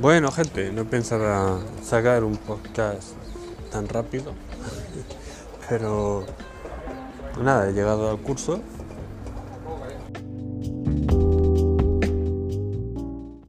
Bueno, gente, no pensaba sacar un podcast tan rápido, pero nada, he llegado al curso.